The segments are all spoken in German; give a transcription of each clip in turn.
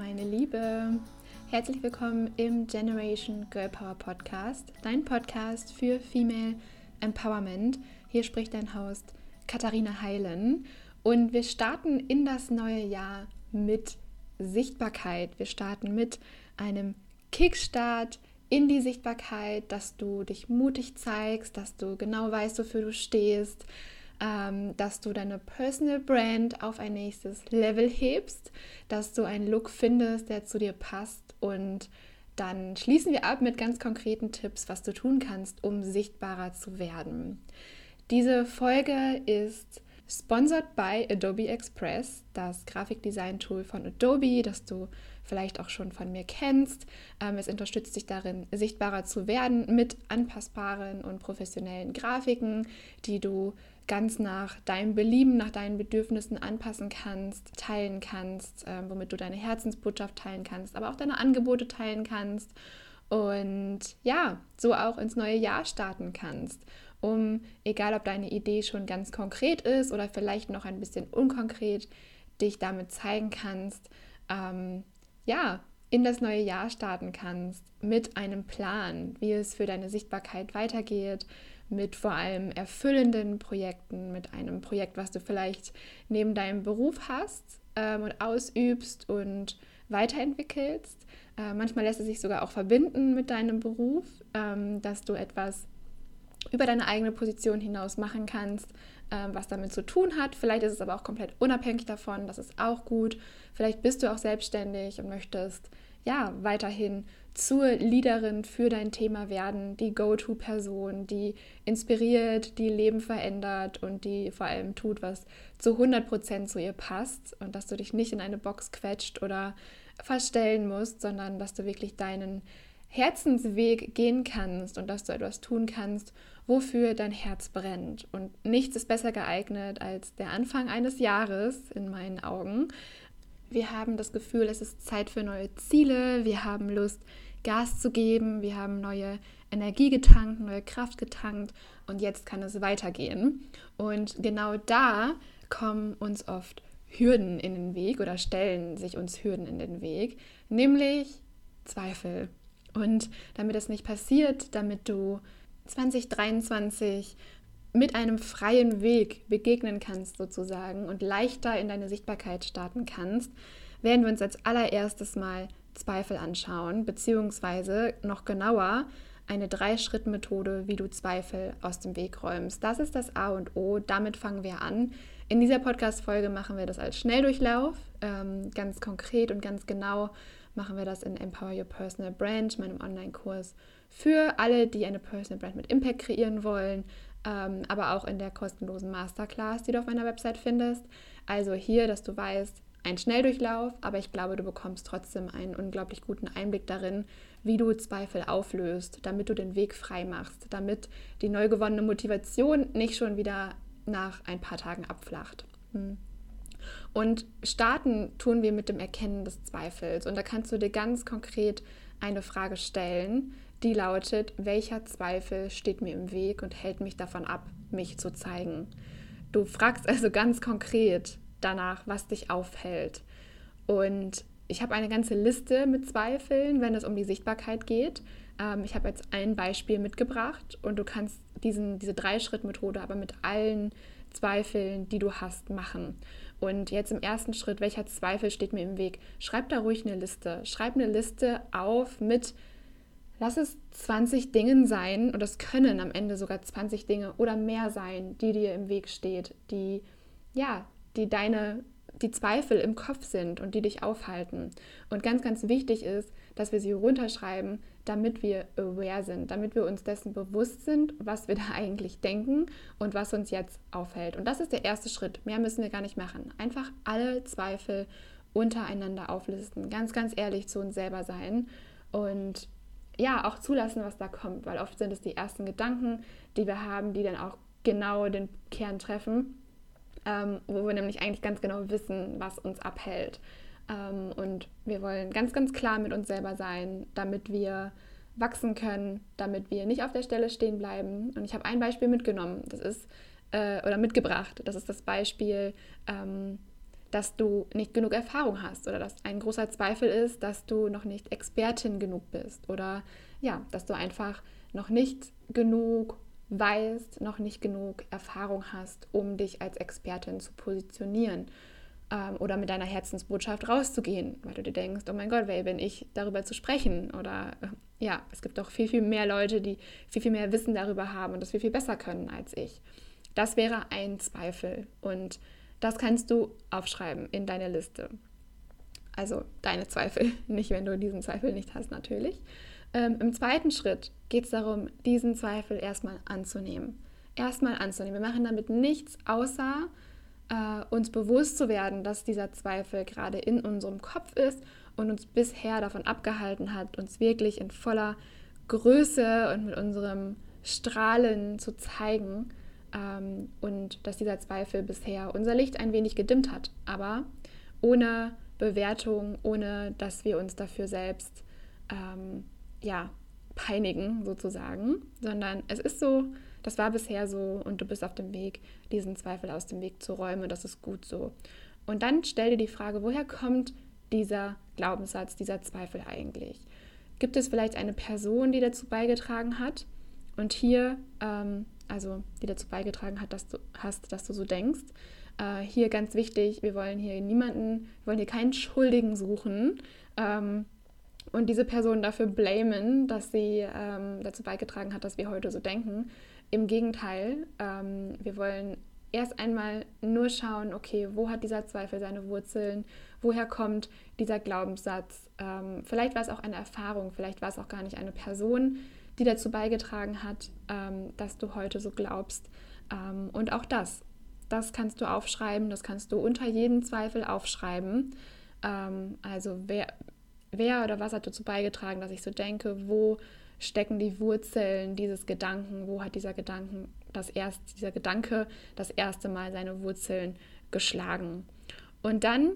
meine Liebe. Herzlich willkommen im Generation Girl Power Podcast, dein Podcast für Female Empowerment. Hier spricht dein Host Katharina Heilen und wir starten in das neue Jahr mit Sichtbarkeit. Wir starten mit einem Kickstart in die Sichtbarkeit, dass du dich mutig zeigst, dass du genau weißt, wofür du stehst, ähm, dass du deine Personal Brand auf ein nächstes Level hebst, dass du einen Look findest, der zu dir passt und dann schließen wir ab mit ganz konkreten Tipps, was du tun kannst, um sichtbarer zu werden. Diese Folge ist sponsored by Adobe Express, das Grafikdesign-Tool von Adobe, das du vielleicht auch schon von mir kennst. Ähm, es unterstützt dich darin, sichtbarer zu werden mit anpassbaren und professionellen Grafiken, die du ganz nach deinem Belieben, nach deinen Bedürfnissen anpassen kannst, teilen kannst, äh, womit du deine Herzensbotschaft teilen kannst, aber auch deine Angebote teilen kannst und ja, so auch ins neue Jahr starten kannst, um, egal ob deine Idee schon ganz konkret ist oder vielleicht noch ein bisschen unkonkret, dich damit zeigen kannst, ähm, ja, in das neue Jahr starten kannst mit einem Plan, wie es für deine Sichtbarkeit weitergeht, mit vor allem erfüllenden Projekten, mit einem Projekt, was du vielleicht neben deinem Beruf hast ähm, und ausübst und weiterentwickelst. Äh, manchmal lässt es sich sogar auch verbinden mit deinem Beruf, ähm, dass du etwas über deine eigene Position hinaus machen kannst, ähm, was damit zu tun hat. Vielleicht ist es aber auch komplett unabhängig davon, das ist auch gut. Vielleicht bist du auch selbstständig und möchtest ja weiterhin zur Leaderin für dein Thema werden, die Go-To-Person, die inspiriert, die Leben verändert und die vor allem tut, was zu 100% zu ihr passt und dass du dich nicht in eine Box quetscht oder verstellen musst, sondern dass du wirklich deinen Herzensweg gehen kannst und dass du etwas tun kannst, wofür dein Herz brennt. Und nichts ist besser geeignet als der Anfang eines Jahres in meinen Augen, wir haben das Gefühl, es ist Zeit für neue Ziele. Wir haben Lust, Gas zu geben. Wir haben neue Energie getankt, neue Kraft getankt. Und jetzt kann es weitergehen. Und genau da kommen uns oft Hürden in den Weg oder stellen sich uns Hürden in den Weg, nämlich Zweifel. Und damit das nicht passiert, damit du 2023 mit einem freien Weg begegnen kannst sozusagen und leichter in deine Sichtbarkeit starten kannst, werden wir uns als allererstes mal Zweifel anschauen, beziehungsweise noch genauer eine Drei-Schritt-Methode, wie du Zweifel aus dem Weg räumst. Das ist das A und O. Damit fangen wir an. In dieser Podcast-Folge machen wir das als Schnelldurchlauf. Ähm, ganz konkret und ganz genau machen wir das in Empower Your Personal Brand, meinem Online-Kurs für alle, die eine Personal Brand mit Impact kreieren wollen, ähm, aber auch in der kostenlosen Masterclass, die du auf meiner Website findest. Also hier, dass du weißt, ein Schnelldurchlauf, aber ich glaube, du bekommst trotzdem einen unglaublich guten Einblick darin, wie du Zweifel auflöst, damit du den Weg frei machst, damit die neu gewonnene Motivation nicht schon wieder nach ein paar Tagen abflacht. Hm. Und starten tun wir mit dem Erkennen des Zweifels. Und da kannst du dir ganz konkret eine Frage stellen, die lautet, welcher Zweifel steht mir im Weg und hält mich davon ab, mich zu zeigen. Du fragst also ganz konkret danach, was dich aufhält. Und ich habe eine ganze Liste mit Zweifeln, wenn es um die Sichtbarkeit geht. Ähm, ich habe jetzt ein Beispiel mitgebracht und du kannst diesen, diese Drei-Schritt-Methode aber mit allen Zweifeln, die du hast, machen. Und jetzt im ersten Schritt, welcher Zweifel steht mir im Weg? Schreib da ruhig eine Liste. Schreib eine Liste auf mit Lass es 20 Dingen sein, und es können am Ende sogar 20 Dinge oder mehr sein, die dir im Weg steht, die, ja, die deine, die Zweifel im Kopf sind und die dich aufhalten. Und ganz, ganz wichtig ist, dass wir sie runterschreiben, damit wir aware sind, damit wir uns dessen bewusst sind, was wir da eigentlich denken und was uns jetzt aufhält. Und das ist der erste Schritt. Mehr müssen wir gar nicht machen. Einfach alle Zweifel untereinander auflisten. Ganz, ganz ehrlich zu uns selber sein. Und ja, auch zulassen, was da kommt, weil oft sind es die ersten Gedanken, die wir haben, die dann auch genau den Kern treffen, ähm, wo wir nämlich eigentlich ganz genau wissen, was uns abhält. Ähm, und wir wollen ganz, ganz klar mit uns selber sein, damit wir wachsen können, damit wir nicht auf der Stelle stehen bleiben. Und ich habe ein Beispiel mitgenommen, das ist, äh, oder mitgebracht, das ist das Beispiel, ähm, dass du nicht genug Erfahrung hast oder dass ein großer Zweifel ist, dass du noch nicht Expertin genug bist oder ja, dass du einfach noch nicht genug weißt, noch nicht genug Erfahrung hast, um dich als Expertin zu positionieren ähm, oder mit deiner Herzensbotschaft rauszugehen, weil du dir denkst, oh mein Gott, wer bin ich, darüber zu sprechen? Oder äh, ja, es gibt auch viel, viel mehr Leute, die viel, viel mehr Wissen darüber haben und das viel, viel besser können als ich. Das wäre ein Zweifel und das kannst du aufschreiben in deine Liste. Also deine Zweifel, nicht wenn du diesen Zweifel nicht hast natürlich. Ähm, Im zweiten Schritt geht es darum, diesen Zweifel erstmal anzunehmen. Erstmal anzunehmen. Wir machen damit nichts, außer äh, uns bewusst zu werden, dass dieser Zweifel gerade in unserem Kopf ist und uns bisher davon abgehalten hat, uns wirklich in voller Größe und mit unserem Strahlen zu zeigen ähm, und dass dieser Zweifel bisher unser Licht ein wenig gedimmt hat, aber ohne Bewertung, ohne dass wir uns dafür selbst ähm, ja, peinigen sozusagen, sondern es ist so, das war bisher so und du bist auf dem Weg, diesen Zweifel aus dem Weg zu räumen und das ist gut so. Und dann stell dir die Frage, woher kommt dieser Glaubenssatz, dieser Zweifel eigentlich? Gibt es vielleicht eine Person, die dazu beigetragen hat? Und hier, ähm, also die dazu beigetragen hat, dass du hast, dass du so denkst. Äh, hier ganz wichtig, wir wollen hier niemanden, wir wollen hier keinen Schuldigen suchen. Ähm, und diese Person dafür blamen, dass sie ähm, dazu beigetragen hat, dass wir heute so denken. Im Gegenteil, ähm, wir wollen erst einmal nur schauen, okay, wo hat dieser Zweifel seine Wurzeln, woher kommt dieser Glaubenssatz. Ähm, vielleicht war es auch eine Erfahrung, vielleicht war es auch gar nicht eine Person, die dazu beigetragen hat, ähm, dass du heute so glaubst. Ähm, und auch das, das kannst du aufschreiben, das kannst du unter jeden Zweifel aufschreiben. Ähm, also wer, wer oder was hat dazu beigetragen, dass ich so denke, wo stecken die Wurzeln dieses Gedanken, wo hat dieser Gedanken das erst, dieser Gedanke das erste Mal seine Wurzeln geschlagen. Und dann,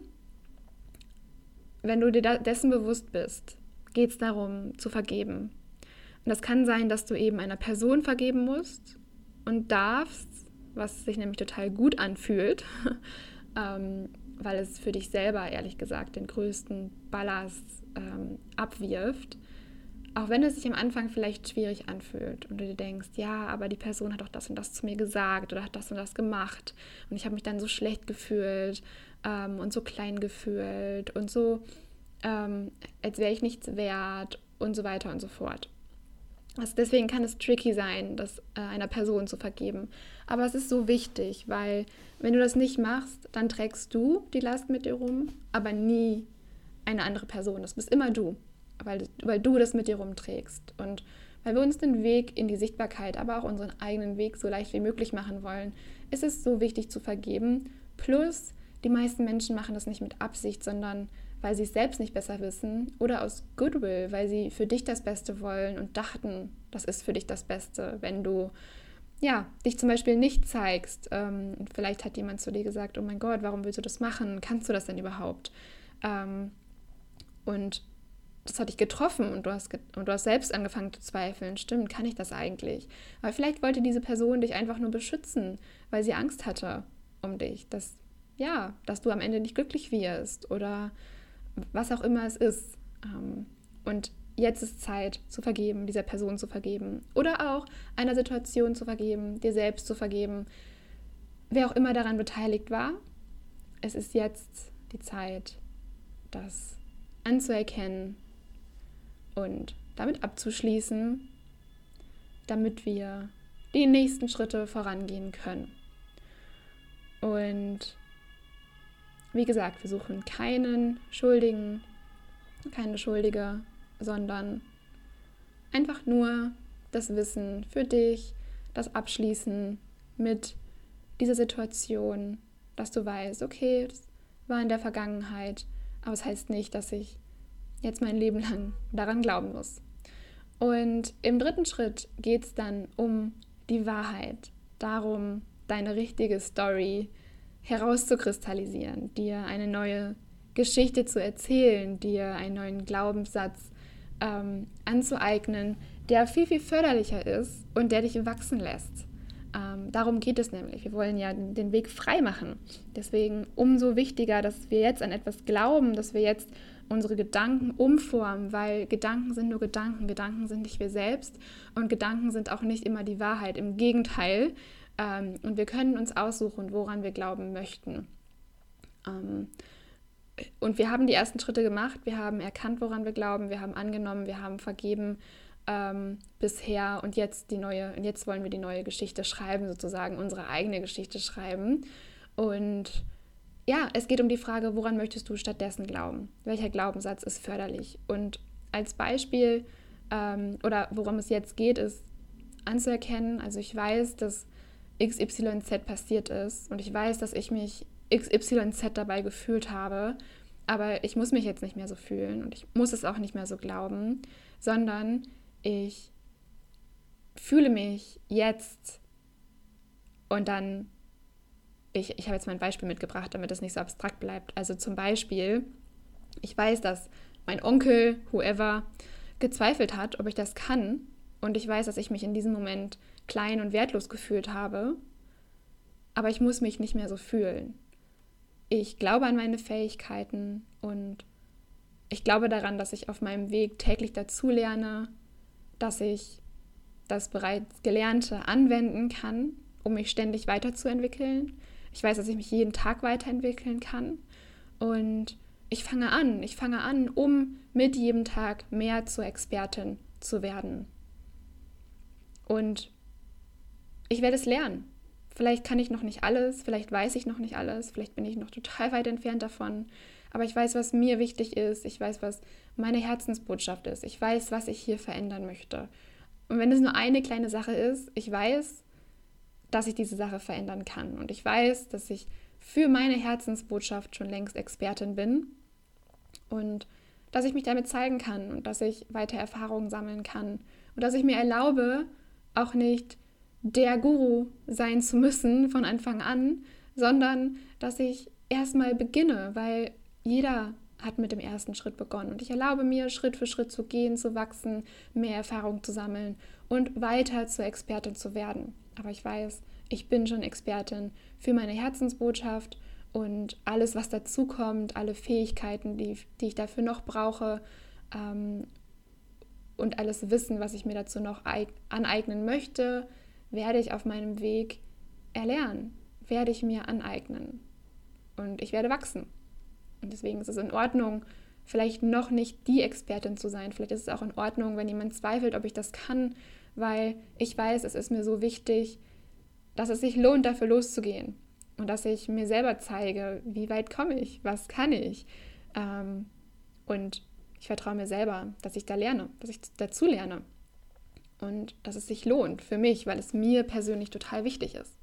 wenn du dir dessen bewusst bist, geht es darum zu vergeben. Und das kann sein, dass du eben einer Person vergeben musst und darfst, was sich nämlich total gut anfühlt, ähm, weil es für dich selber, ehrlich gesagt, den größten Ballast ähm, abwirft, auch wenn es sich am Anfang vielleicht schwierig anfühlt und du dir denkst, ja, aber die Person hat doch das und das zu mir gesagt oder hat das und das gemacht und ich habe mich dann so schlecht gefühlt ähm, und so klein gefühlt und so, ähm, als wäre ich nichts wert und so weiter und so fort. Also deswegen kann es tricky sein, das äh, einer Person zu vergeben. Aber es ist so wichtig, weil wenn du das nicht machst, dann trägst du die Last mit dir rum, aber nie eine andere Person. Das bist immer du, weil, weil du das mit dir rumträgst. Und weil wir uns den Weg in die Sichtbarkeit, aber auch unseren eigenen Weg so leicht wie möglich machen wollen, ist es so wichtig zu vergeben. Plus, die meisten Menschen machen das nicht mit Absicht, sondern weil sie es selbst nicht besser wissen oder aus Goodwill, weil sie für dich das Beste wollen und dachten, das ist für dich das Beste, wenn du ja, dich zum Beispiel nicht zeigst. Ähm, vielleicht hat jemand zu dir gesagt, oh mein Gott, warum willst du das machen? Kannst du das denn überhaupt? Ähm, und das hat dich getroffen und du, hast ge und du hast selbst angefangen zu zweifeln. Stimmt, kann ich das eigentlich? Aber vielleicht wollte diese Person dich einfach nur beschützen, weil sie Angst hatte um dich, dass, ja, dass du am Ende nicht glücklich wirst oder was auch immer es ist. Ähm, und jetzt ist Zeit zu vergeben, dieser Person zu vergeben oder auch einer Situation zu vergeben, dir selbst zu vergeben, wer auch immer daran beteiligt war. Es ist jetzt die Zeit, das anzuerkennen und damit abzuschließen, damit wir die nächsten Schritte vorangehen können. Und wie gesagt, wir suchen keinen Schuldigen, keine Schuldige, sondern einfach nur das Wissen für dich, das Abschließen mit dieser Situation, dass du weißt, okay, das war in der Vergangenheit aber es das heißt nicht, dass ich jetzt mein Leben lang daran glauben muss. Und im dritten Schritt geht es dann um die Wahrheit, darum, deine richtige Story herauszukristallisieren, dir eine neue Geschichte zu erzählen, dir einen neuen Glaubenssatz ähm, anzueignen, der viel, viel förderlicher ist und der dich wachsen lässt. Ähm, darum geht es nämlich. Wir wollen ja den Weg frei machen. Deswegen umso wichtiger, dass wir jetzt an etwas glauben, dass wir jetzt unsere Gedanken umformen, weil Gedanken sind nur Gedanken. Gedanken sind nicht wir selbst und Gedanken sind auch nicht immer die Wahrheit. Im Gegenteil. Ähm, und wir können uns aussuchen, woran wir glauben möchten. Ähm, und wir haben die ersten Schritte gemacht. Wir haben erkannt, woran wir glauben. Wir haben angenommen, wir haben vergeben ähm, bisher und jetzt die neue, und jetzt wollen wir die neue Geschichte schreiben, sozusagen unsere eigene Geschichte schreiben. Und ja, es geht um die Frage, woran möchtest du stattdessen glauben? Welcher Glaubenssatz ist förderlich? Und als Beispiel ähm, oder worum es jetzt geht, ist anzuerkennen, also ich weiß, dass XYZ passiert ist und ich weiß, dass ich mich XYZ dabei gefühlt habe, aber ich muss mich jetzt nicht mehr so fühlen und ich muss es auch nicht mehr so glauben, sondern ich fühle mich jetzt und dann, ich, ich habe jetzt mal ein Beispiel mitgebracht, damit es nicht so abstrakt bleibt. Also zum Beispiel, ich weiß, dass mein Onkel, whoever, gezweifelt hat, ob ich das kann. Und ich weiß, dass ich mich in diesem Moment klein und wertlos gefühlt habe. Aber ich muss mich nicht mehr so fühlen. Ich glaube an meine Fähigkeiten und ich glaube daran, dass ich auf meinem Weg täglich dazulerne, dass ich das bereits Gelernte anwenden kann, um mich ständig weiterzuentwickeln. Ich weiß, dass ich mich jeden Tag weiterentwickeln kann. Und ich fange an, ich fange an, um mit jedem Tag mehr zur Expertin zu werden. Und ich werde es lernen. Vielleicht kann ich noch nicht alles, vielleicht weiß ich noch nicht alles, vielleicht bin ich noch total weit entfernt davon. Aber ich weiß, was mir wichtig ist. Ich weiß, was meine Herzensbotschaft ist. Ich weiß, was ich hier verändern möchte. Und wenn es nur eine kleine Sache ist, ich weiß, dass ich diese Sache verändern kann. Und ich weiß, dass ich für meine Herzensbotschaft schon längst Expertin bin und dass ich mich damit zeigen kann und dass ich weiter Erfahrungen sammeln kann und dass ich mir erlaube, auch nicht der Guru sein zu müssen von Anfang an, sondern dass ich erstmal beginne, weil jeder hat mit dem ersten Schritt begonnen. Und ich erlaube mir, Schritt für Schritt zu gehen, zu wachsen, mehr Erfahrung zu sammeln und weiter zur Expertin zu werden. Aber ich weiß, ich bin schon Expertin für meine Herzensbotschaft und alles, was dazu kommt, alle Fähigkeiten, die, die ich dafür noch brauche ähm, und alles Wissen, was ich mir dazu noch aneignen möchte, werde ich auf meinem Weg erlernen, werde ich mir aneignen und ich werde wachsen. Und deswegen ist es in Ordnung, vielleicht noch nicht die Expertin zu sein. Vielleicht ist es auch in Ordnung, wenn jemand zweifelt, ob ich das kann, weil ich weiß, es ist mir so wichtig, dass es sich lohnt, dafür loszugehen. Und dass ich mir selber zeige, wie weit komme ich, was kann ich. Ähm, und ich vertraue mir selber, dass ich da lerne, dass ich dazu lerne und dass es sich lohnt für mich, weil es mir persönlich total wichtig ist.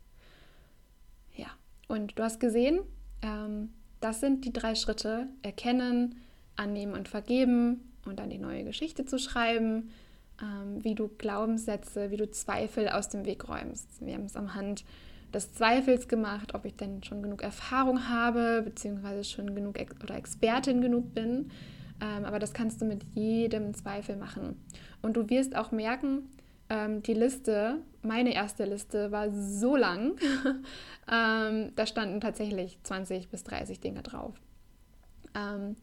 Ja, und du hast gesehen, ähm, das sind die drei Schritte, erkennen, annehmen und vergeben und dann die neue Geschichte zu schreiben, ähm, wie du Glaubenssätze, wie du Zweifel aus dem Weg räumst. Wir haben es am Hand des Zweifels gemacht, ob ich denn schon genug Erfahrung habe, beziehungsweise schon genug Ex oder Expertin genug bin. Ähm, aber das kannst du mit jedem Zweifel machen. Und du wirst auch merken, ähm, die Liste, meine erste Liste war so lang, ähm, da standen tatsächlich 20 bis 30 Dinge drauf. Ähm,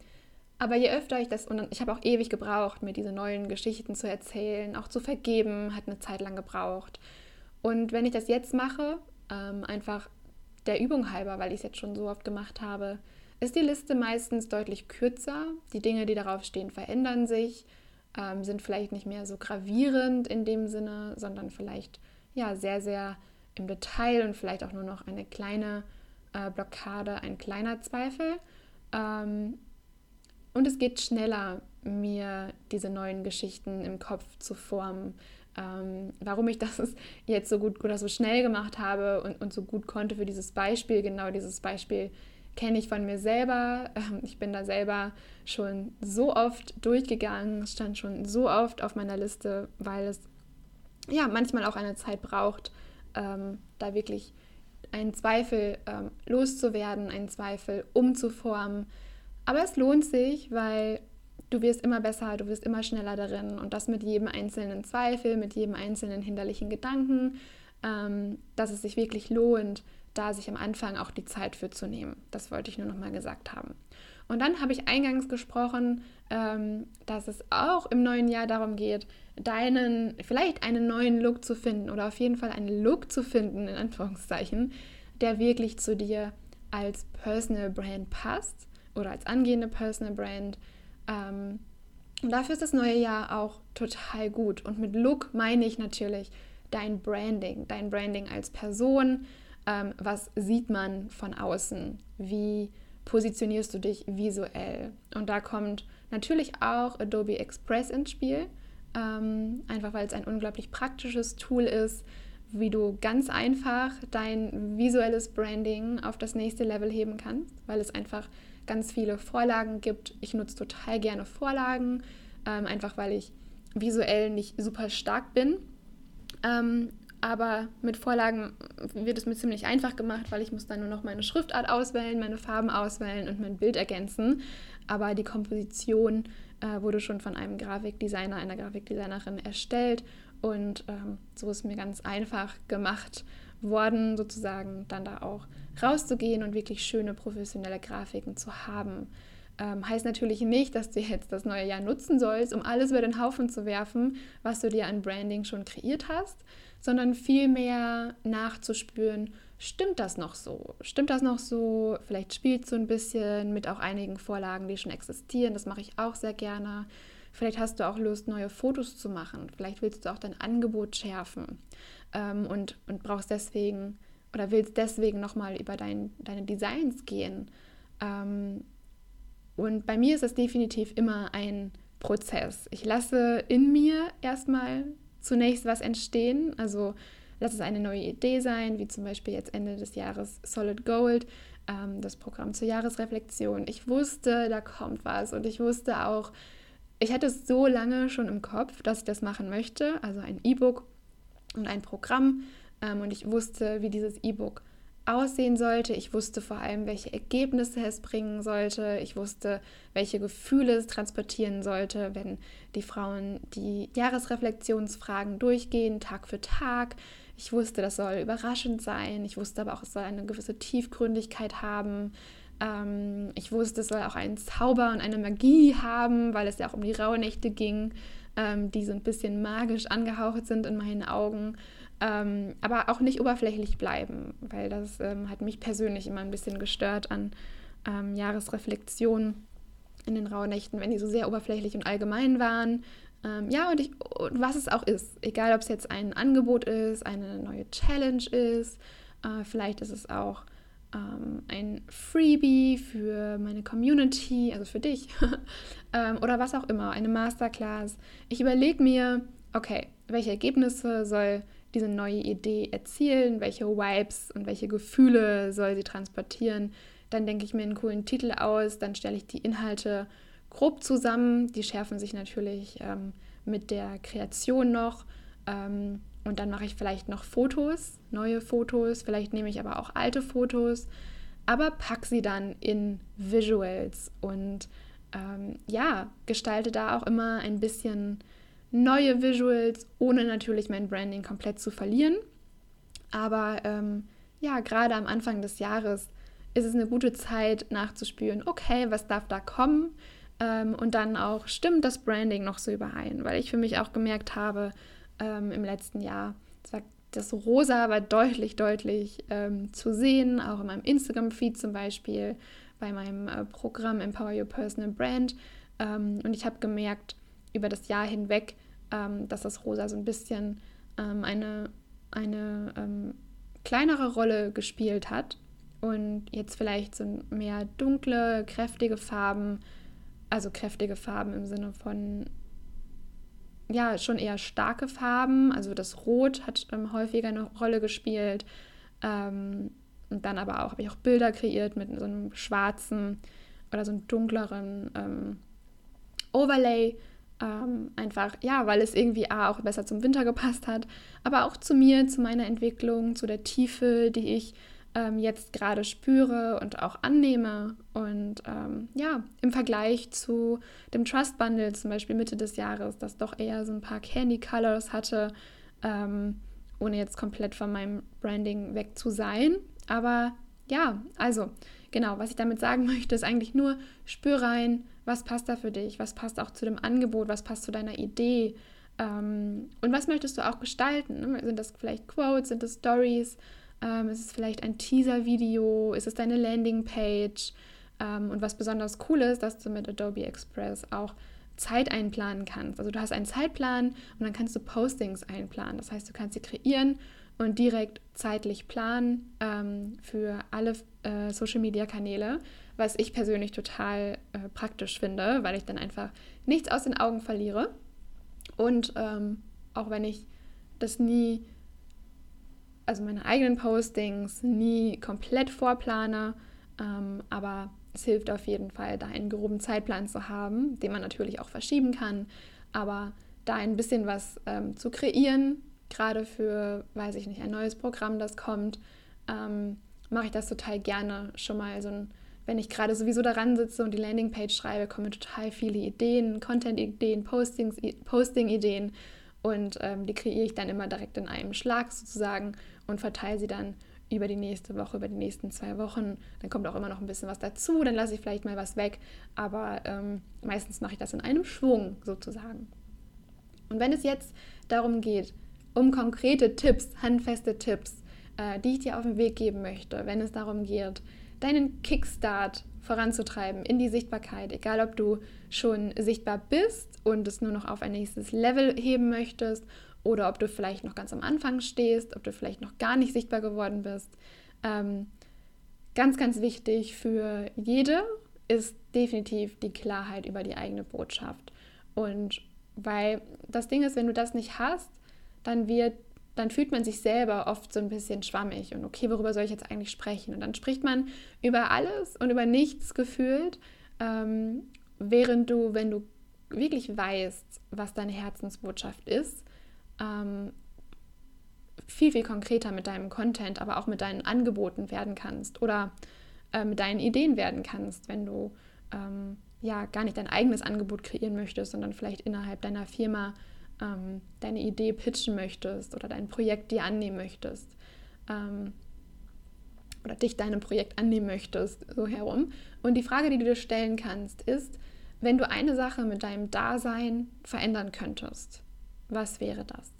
aber je öfter ich das, und ich habe auch ewig gebraucht, mir diese neuen Geschichten zu erzählen, auch zu vergeben, hat eine Zeit lang gebraucht. Und wenn ich das jetzt mache, ähm, einfach der Übung halber, weil ich es jetzt schon so oft gemacht habe, ist die Liste meistens deutlich kürzer. Die Dinge, die darauf stehen, verändern sich, ähm, sind vielleicht nicht mehr so gravierend in dem Sinne, sondern vielleicht ja sehr, sehr im Detail und vielleicht auch nur noch eine kleine äh, Blockade, ein kleiner Zweifel. Ähm, und es geht schneller, mir diese neuen Geschichten im Kopf zu formen. Ähm, warum ich das jetzt so gut oder so schnell gemacht habe und, und so gut konnte für dieses Beispiel, genau dieses Beispiel kenne ich von mir selber. Ähm, ich bin da selber schon so oft durchgegangen, stand schon so oft auf meiner Liste, weil es ja manchmal auch eine Zeit braucht, ähm, da wirklich einen Zweifel ähm, loszuwerden, einen Zweifel umzuformen. Aber es lohnt sich, weil du wirst immer besser, du wirst immer schneller darin und das mit jedem einzelnen Zweifel, mit jedem einzelnen hinderlichen Gedanken, ähm, dass es sich wirklich lohnt, da sich am Anfang auch die Zeit für zu nehmen. Das wollte ich nur noch mal gesagt haben. Und dann habe ich eingangs gesprochen, ähm, dass es auch im neuen Jahr darum geht, deinen, vielleicht einen neuen Look zu finden oder auf jeden Fall einen Look zu finden, in Anführungszeichen, der wirklich zu dir als Personal Brand passt oder als angehende Personal Brand. Ähm, und dafür ist das neue Jahr auch total gut. Und mit Look meine ich natürlich dein Branding, dein Branding als Person. Ähm, was sieht man von außen? Wie positionierst du dich visuell? Und da kommt natürlich auch Adobe Express ins Spiel, ähm, einfach weil es ein unglaublich praktisches Tool ist, wie du ganz einfach dein visuelles Branding auf das nächste Level heben kannst, weil es einfach ganz viele Vorlagen gibt. Ich nutze total gerne Vorlagen, ähm, einfach weil ich visuell nicht super stark bin. Ähm, aber mit Vorlagen wird es mir ziemlich einfach gemacht, weil ich muss dann nur noch meine Schriftart auswählen, meine Farben auswählen und mein Bild ergänzen. Aber die Komposition äh, wurde schon von einem Grafikdesigner, einer Grafikdesignerin erstellt und ähm, so ist mir ganz einfach gemacht worden, sozusagen dann da auch rauszugehen und wirklich schöne professionelle Grafiken zu haben. Ähm, heißt natürlich nicht, dass du jetzt das neue Jahr nutzen sollst, um alles über den Haufen zu werfen, was du dir an Branding schon kreiert hast, sondern vielmehr nachzuspüren, stimmt das noch so? Stimmt das noch so? Vielleicht spielst du ein bisschen mit auch einigen Vorlagen, die schon existieren. Das mache ich auch sehr gerne. Vielleicht hast du auch Lust, neue Fotos zu machen. Vielleicht willst du auch dein Angebot schärfen ähm, und, und brauchst deswegen oder willst deswegen nochmal über dein, deine Designs gehen. Ähm, und bei mir ist das definitiv immer ein Prozess. Ich lasse in mir erstmal zunächst was entstehen. Also lass es eine neue Idee sein, wie zum Beispiel jetzt Ende des Jahres Solid Gold, ähm, das Programm zur Jahresreflexion. Ich wusste, da kommt was und ich wusste auch, ich hatte es so lange schon im Kopf, dass ich das machen möchte, also ein E-Book und ein Programm. Ähm, und ich wusste, wie dieses E-Book aussehen sollte. Ich wusste vor allem, welche Ergebnisse es bringen sollte. Ich wusste, welche Gefühle es transportieren sollte, wenn die Frauen die Jahresreflexionsfragen durchgehen, Tag für Tag. Ich wusste, das soll überraschend sein. Ich wusste aber auch, es soll eine gewisse Tiefgründigkeit haben. Ähm, ich wusste, es soll auch einen Zauber und eine Magie haben, weil es ja auch um die Rauhnächte ging, ähm, die so ein bisschen magisch angehaucht sind in meinen Augen. Ähm, aber auch nicht oberflächlich bleiben, weil das ähm, hat mich persönlich immer ein bisschen gestört an ähm, Jahresreflexionen in den Rauhnächten, wenn die so sehr oberflächlich und allgemein waren. Ähm, ja, und, ich, und was es auch ist, egal ob es jetzt ein Angebot ist, eine neue Challenge ist, äh, vielleicht ist es auch ähm, ein Freebie für meine Community, also für dich, ähm, oder was auch immer, eine Masterclass. Ich überlege mir, okay, welche Ergebnisse soll diese neue Idee erzielen, welche Vibes und welche Gefühle soll sie transportieren. Dann denke ich mir einen coolen Titel aus, dann stelle ich die Inhalte grob zusammen. Die schärfen sich natürlich ähm, mit der Kreation noch. Ähm, und dann mache ich vielleicht noch Fotos, neue Fotos, vielleicht nehme ich aber auch alte Fotos, aber pack sie dann in Visuals und ähm, ja, gestalte da auch immer ein bisschen neue Visuals, ohne natürlich mein Branding komplett zu verlieren. Aber ähm, ja, gerade am Anfang des Jahres ist es eine gute Zeit nachzuspüren, okay, was darf da kommen? Ähm, und dann auch, stimmt das Branding noch so überein? Weil ich für mich auch gemerkt habe ähm, im letzten Jahr, das Rosa war deutlich, deutlich ähm, zu sehen, auch in meinem Instagram-Feed zum Beispiel, bei meinem äh, Programm Empower Your Personal Brand. Ähm, und ich habe gemerkt, über das Jahr hinweg, ähm, dass das Rosa so ein bisschen ähm, eine, eine ähm, kleinere Rolle gespielt hat und jetzt vielleicht so mehr dunkle, kräftige Farben, also kräftige Farben im Sinne von ja, schon eher starke Farben. Also das Rot hat ähm, häufiger eine Rolle gespielt. Ähm, und dann aber auch habe ich auch Bilder kreiert mit so einem schwarzen oder so einem dunkleren ähm, Overlay ähm, einfach, ja, weil es irgendwie A, auch besser zum Winter gepasst hat, aber auch zu mir, zu meiner Entwicklung, zu der Tiefe, die ich ähm, jetzt gerade spüre und auch annehme. Und ähm, ja, im Vergleich zu dem Trust Bundle zum Beispiel Mitte des Jahres, das doch eher so ein paar Candy Colors hatte ähm, ohne jetzt komplett von meinem Branding weg zu sein. Aber ja, also genau, was ich damit sagen möchte, ist eigentlich nur, spür rein, was passt da für dich, was passt auch zu dem Angebot, was passt zu deiner Idee ähm, und was möchtest du auch gestalten. Ne? Sind das vielleicht Quotes, sind das Stories, ähm, ist es vielleicht ein Teaser-Video, ist es deine Landingpage ähm, und was besonders cool ist, dass du mit Adobe Express auch Zeit einplanen kannst. Also du hast einen Zeitplan und dann kannst du Postings einplanen. Das heißt, du kannst sie kreieren und direkt zeitlich planen ähm, für alle äh, Social-Media-Kanäle, was ich persönlich total äh, praktisch finde, weil ich dann einfach nichts aus den Augen verliere. Und ähm, auch wenn ich das nie, also meine eigenen Postings nie komplett vorplane, ähm, aber es hilft auf jeden Fall, da einen groben Zeitplan zu haben, den man natürlich auch verschieben kann, aber da ein bisschen was ähm, zu kreieren, gerade für, weiß ich nicht, ein neues Programm, das kommt, ähm, mache ich das total gerne. Schon mal so ein, wenn ich gerade sowieso daran sitze und die Landingpage schreibe, kommen total viele Ideen, Content-Ideen, Posting-Ideen und ähm, die kreiere ich dann immer direkt in einem Schlag sozusagen und verteile sie dann über die nächste Woche, über die nächsten zwei Wochen. Dann kommt auch immer noch ein bisschen was dazu, dann lasse ich vielleicht mal was weg, aber ähm, meistens mache ich das in einem Schwung sozusagen. Und wenn es jetzt darum geht, um konkrete Tipps, handfeste Tipps, äh, die ich dir auf den Weg geben möchte, wenn es darum geht, deinen Kickstart voranzutreiben in die Sichtbarkeit, egal ob du schon sichtbar bist und es nur noch auf ein nächstes Level heben möchtest oder ob du vielleicht noch ganz am Anfang stehst, ob du vielleicht noch gar nicht sichtbar geworden bist. Ähm, ganz, ganz wichtig für jede ist definitiv die Klarheit über die eigene Botschaft. Und weil das Ding ist, wenn du das nicht hast, dann wird dann fühlt man sich selber oft so ein bisschen schwammig und okay, worüber soll ich jetzt eigentlich sprechen? Und dann spricht man über alles und über nichts gefühlt, ähm, während du, wenn du wirklich weißt, was deine Herzensbotschaft ist, ähm, viel, viel konkreter mit deinem Content, aber auch mit deinen Angeboten werden kannst oder äh, mit deinen Ideen werden kannst, wenn du ähm, ja gar nicht dein eigenes Angebot kreieren möchtest, sondern vielleicht innerhalb deiner Firma ähm, deine Idee pitchen möchtest oder dein Projekt dir annehmen möchtest ähm, oder dich deinem Projekt annehmen möchtest, so herum. Und die Frage, die du dir stellen kannst, ist, wenn du eine Sache mit deinem Dasein verändern könntest, was wäre das?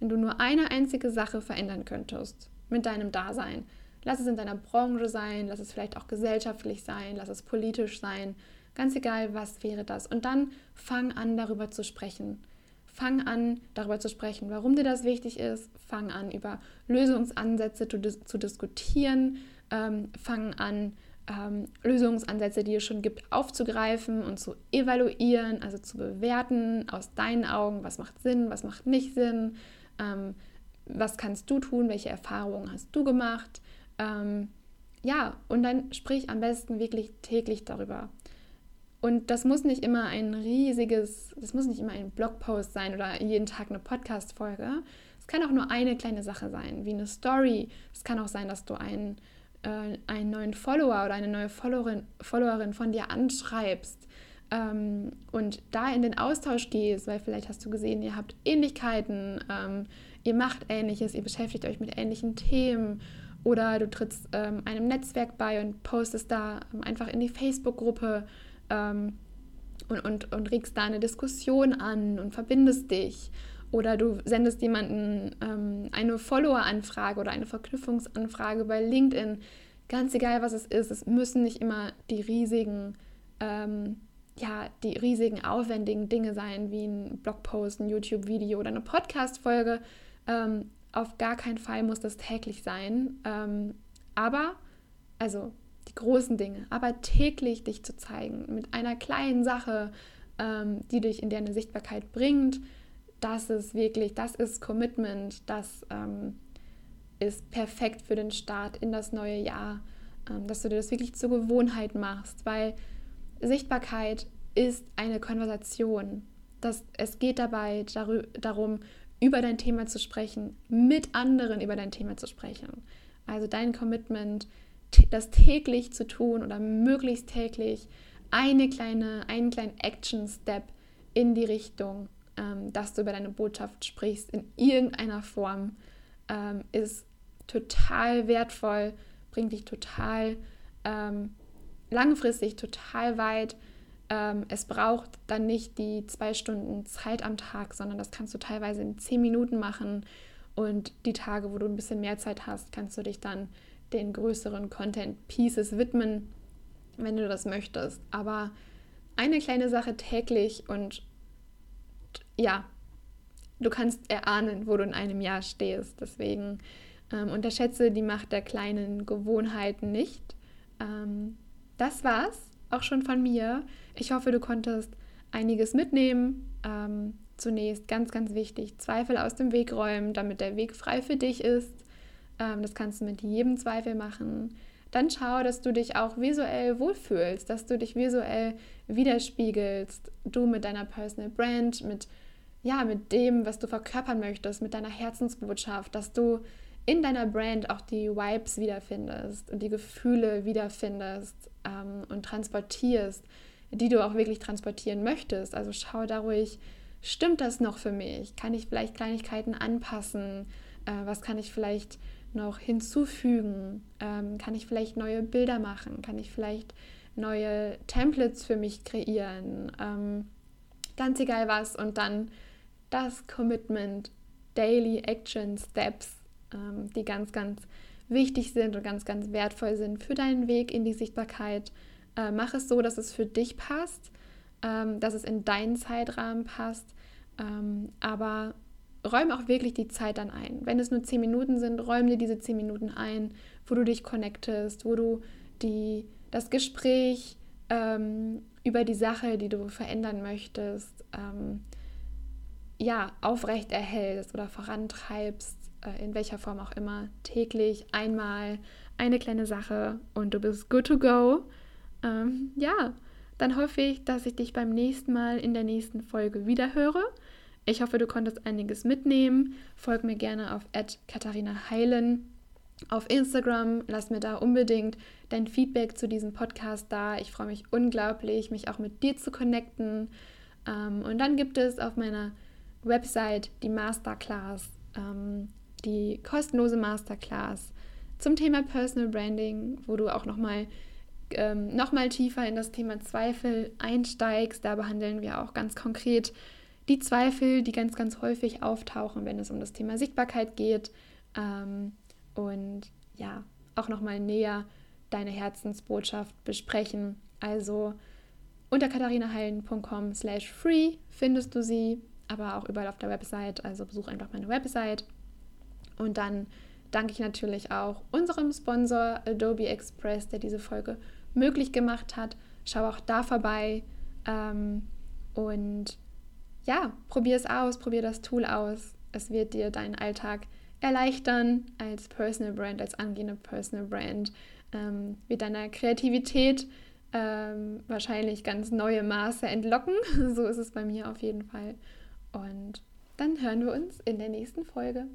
Wenn du nur eine einzige Sache verändern könntest mit deinem Dasein, lass es in deiner Branche sein, lass es vielleicht auch gesellschaftlich sein, lass es politisch sein, ganz egal, was wäre das. Und dann fang an, darüber zu sprechen. Fang an, darüber zu sprechen, warum dir das wichtig ist. Fang an, über Lösungsansätze zu, dis zu diskutieren. Ähm, fang an, ähm, Lösungsansätze, die es schon gibt, aufzugreifen und zu evaluieren, also zu bewerten aus deinen Augen, was macht Sinn, was macht nicht Sinn, ähm, was kannst du tun, welche Erfahrungen hast du gemacht. Ähm, ja, und dann sprich am besten wirklich täglich darüber. Und das muss nicht immer ein riesiges, das muss nicht immer ein Blogpost sein oder jeden Tag eine Podcast-Folge. Es kann auch nur eine kleine Sache sein, wie eine Story. Es kann auch sein, dass du einen, äh, einen neuen Follower oder eine neue Followerin, Followerin von dir anschreibst ähm, und da in den Austausch gehst, weil vielleicht hast du gesehen, ihr habt Ähnlichkeiten, ähm, ihr macht Ähnliches, ihr beschäftigt euch mit ähnlichen Themen oder du trittst ähm, einem Netzwerk bei und postest da einfach in die Facebook-Gruppe ähm, und, und, und regst da eine Diskussion an und verbindest dich. Oder du sendest jemanden ähm, eine Follower-Anfrage oder eine Verknüpfungsanfrage bei LinkedIn. Ganz egal, was es ist. Es müssen nicht immer die riesigen, ähm, ja, die riesigen, aufwendigen Dinge sein, wie ein Blogpost, ein YouTube-Video oder eine Podcast-Folge. Ähm, auf gar keinen Fall muss das täglich sein. Ähm, aber, also die großen Dinge, aber täglich dich zu zeigen mit einer kleinen Sache, ähm, die dich in deine Sichtbarkeit bringt, das ist wirklich, das ist Commitment, das ähm, ist perfekt für den Start in das neue Jahr, ähm, dass du dir das wirklich zur Gewohnheit machst, weil Sichtbarkeit ist eine Konversation. Das, es geht dabei darum, über dein Thema zu sprechen, mit anderen über dein Thema zu sprechen. Also dein Commitment das täglich zu tun oder möglichst täglich eine kleine, einen kleinen Action-Step in die Richtung ähm, dass du über deine Botschaft sprichst in irgendeiner Form, ähm, ist total wertvoll, bringt dich total ähm, langfristig total weit. Ähm, es braucht dann nicht die zwei Stunden Zeit am Tag, sondern das kannst du teilweise in zehn Minuten machen. Und die Tage, wo du ein bisschen mehr Zeit hast, kannst du dich dann den größeren Content Pieces widmen, wenn du das möchtest. Aber eine kleine Sache täglich und ja, du kannst erahnen, wo du in einem Jahr stehst. Deswegen ähm, unterschätze die Macht der kleinen Gewohnheiten nicht. Ähm, das war's auch schon von mir. Ich hoffe, du konntest einiges mitnehmen. Ähm, zunächst ganz, ganz wichtig, Zweifel aus dem Weg räumen, damit der Weg frei für dich ist. Ähm, das kannst du mit jedem Zweifel machen. Dann schau, dass du dich auch visuell wohlfühlst, dass du dich visuell widerspiegelst. Du mit deiner Personal Brand, mit, ja, mit dem, was du verkörpern möchtest, mit deiner Herzensbotschaft, dass du in deiner Brand auch die Vibes wiederfindest und die Gefühle wiederfindest ähm, und transportierst, die du auch wirklich transportieren möchtest. Also schau da ruhig, stimmt das noch für mich? Kann ich vielleicht Kleinigkeiten anpassen? Äh, was kann ich vielleicht noch hinzufügen? Ähm, kann ich vielleicht neue Bilder machen? Kann ich vielleicht neue Templates für mich kreieren? Ähm, ganz egal was. Und dann das Commitment, Daily Action Steps ähm, die ganz, ganz wichtig sind und ganz, ganz wertvoll sind für deinen Weg in die Sichtbarkeit. Äh, mach es so, dass es für dich passt, ähm, dass es in deinen Zeitrahmen passt, ähm, aber räum auch wirklich die Zeit dann ein. Wenn es nur zehn Minuten sind, räum dir diese zehn Minuten ein, wo du dich connectest, wo du die, das Gespräch ähm, über die Sache, die du verändern möchtest, ähm, ja, aufrecht erhältst oder vorantreibst äh, in welcher Form auch immer, täglich einmal eine kleine Sache und du bist good to go. Ähm, ja, dann hoffe ich, dass ich dich beim nächsten Mal in der nächsten Folge wieder höre. Ich hoffe, du konntest einiges mitnehmen. Folg mir gerne auf Katharina Heilen auf Instagram. Lass mir da unbedingt dein Feedback zu diesem Podcast da. Ich freue mich unglaublich, mich auch mit dir zu connecten. Ähm, und dann gibt es auf meiner Website die Masterclass ähm, die kostenlose Masterclass zum Thema Personal Branding, wo du auch nochmal ähm, noch tiefer in das Thema Zweifel einsteigst. Da behandeln wir auch ganz konkret die Zweifel, die ganz, ganz häufig auftauchen, wenn es um das Thema Sichtbarkeit geht. Ähm, und ja, auch nochmal näher deine Herzensbotschaft besprechen. Also unter katharinaheilen.com slash free findest du sie, aber auch überall auf der Website. Also besuch einfach meine Website und dann danke ich natürlich auch unserem Sponsor Adobe Express, der diese Folge möglich gemacht hat. Schau auch da vorbei ähm, und ja, probier es aus, probier das Tool aus. Es wird dir deinen Alltag erleichtern als Personal Brand, als angehende Personal Brand, ähm, wird deiner Kreativität ähm, wahrscheinlich ganz neue Maße entlocken. so ist es bei mir auf jeden Fall. Und dann hören wir uns in der nächsten Folge.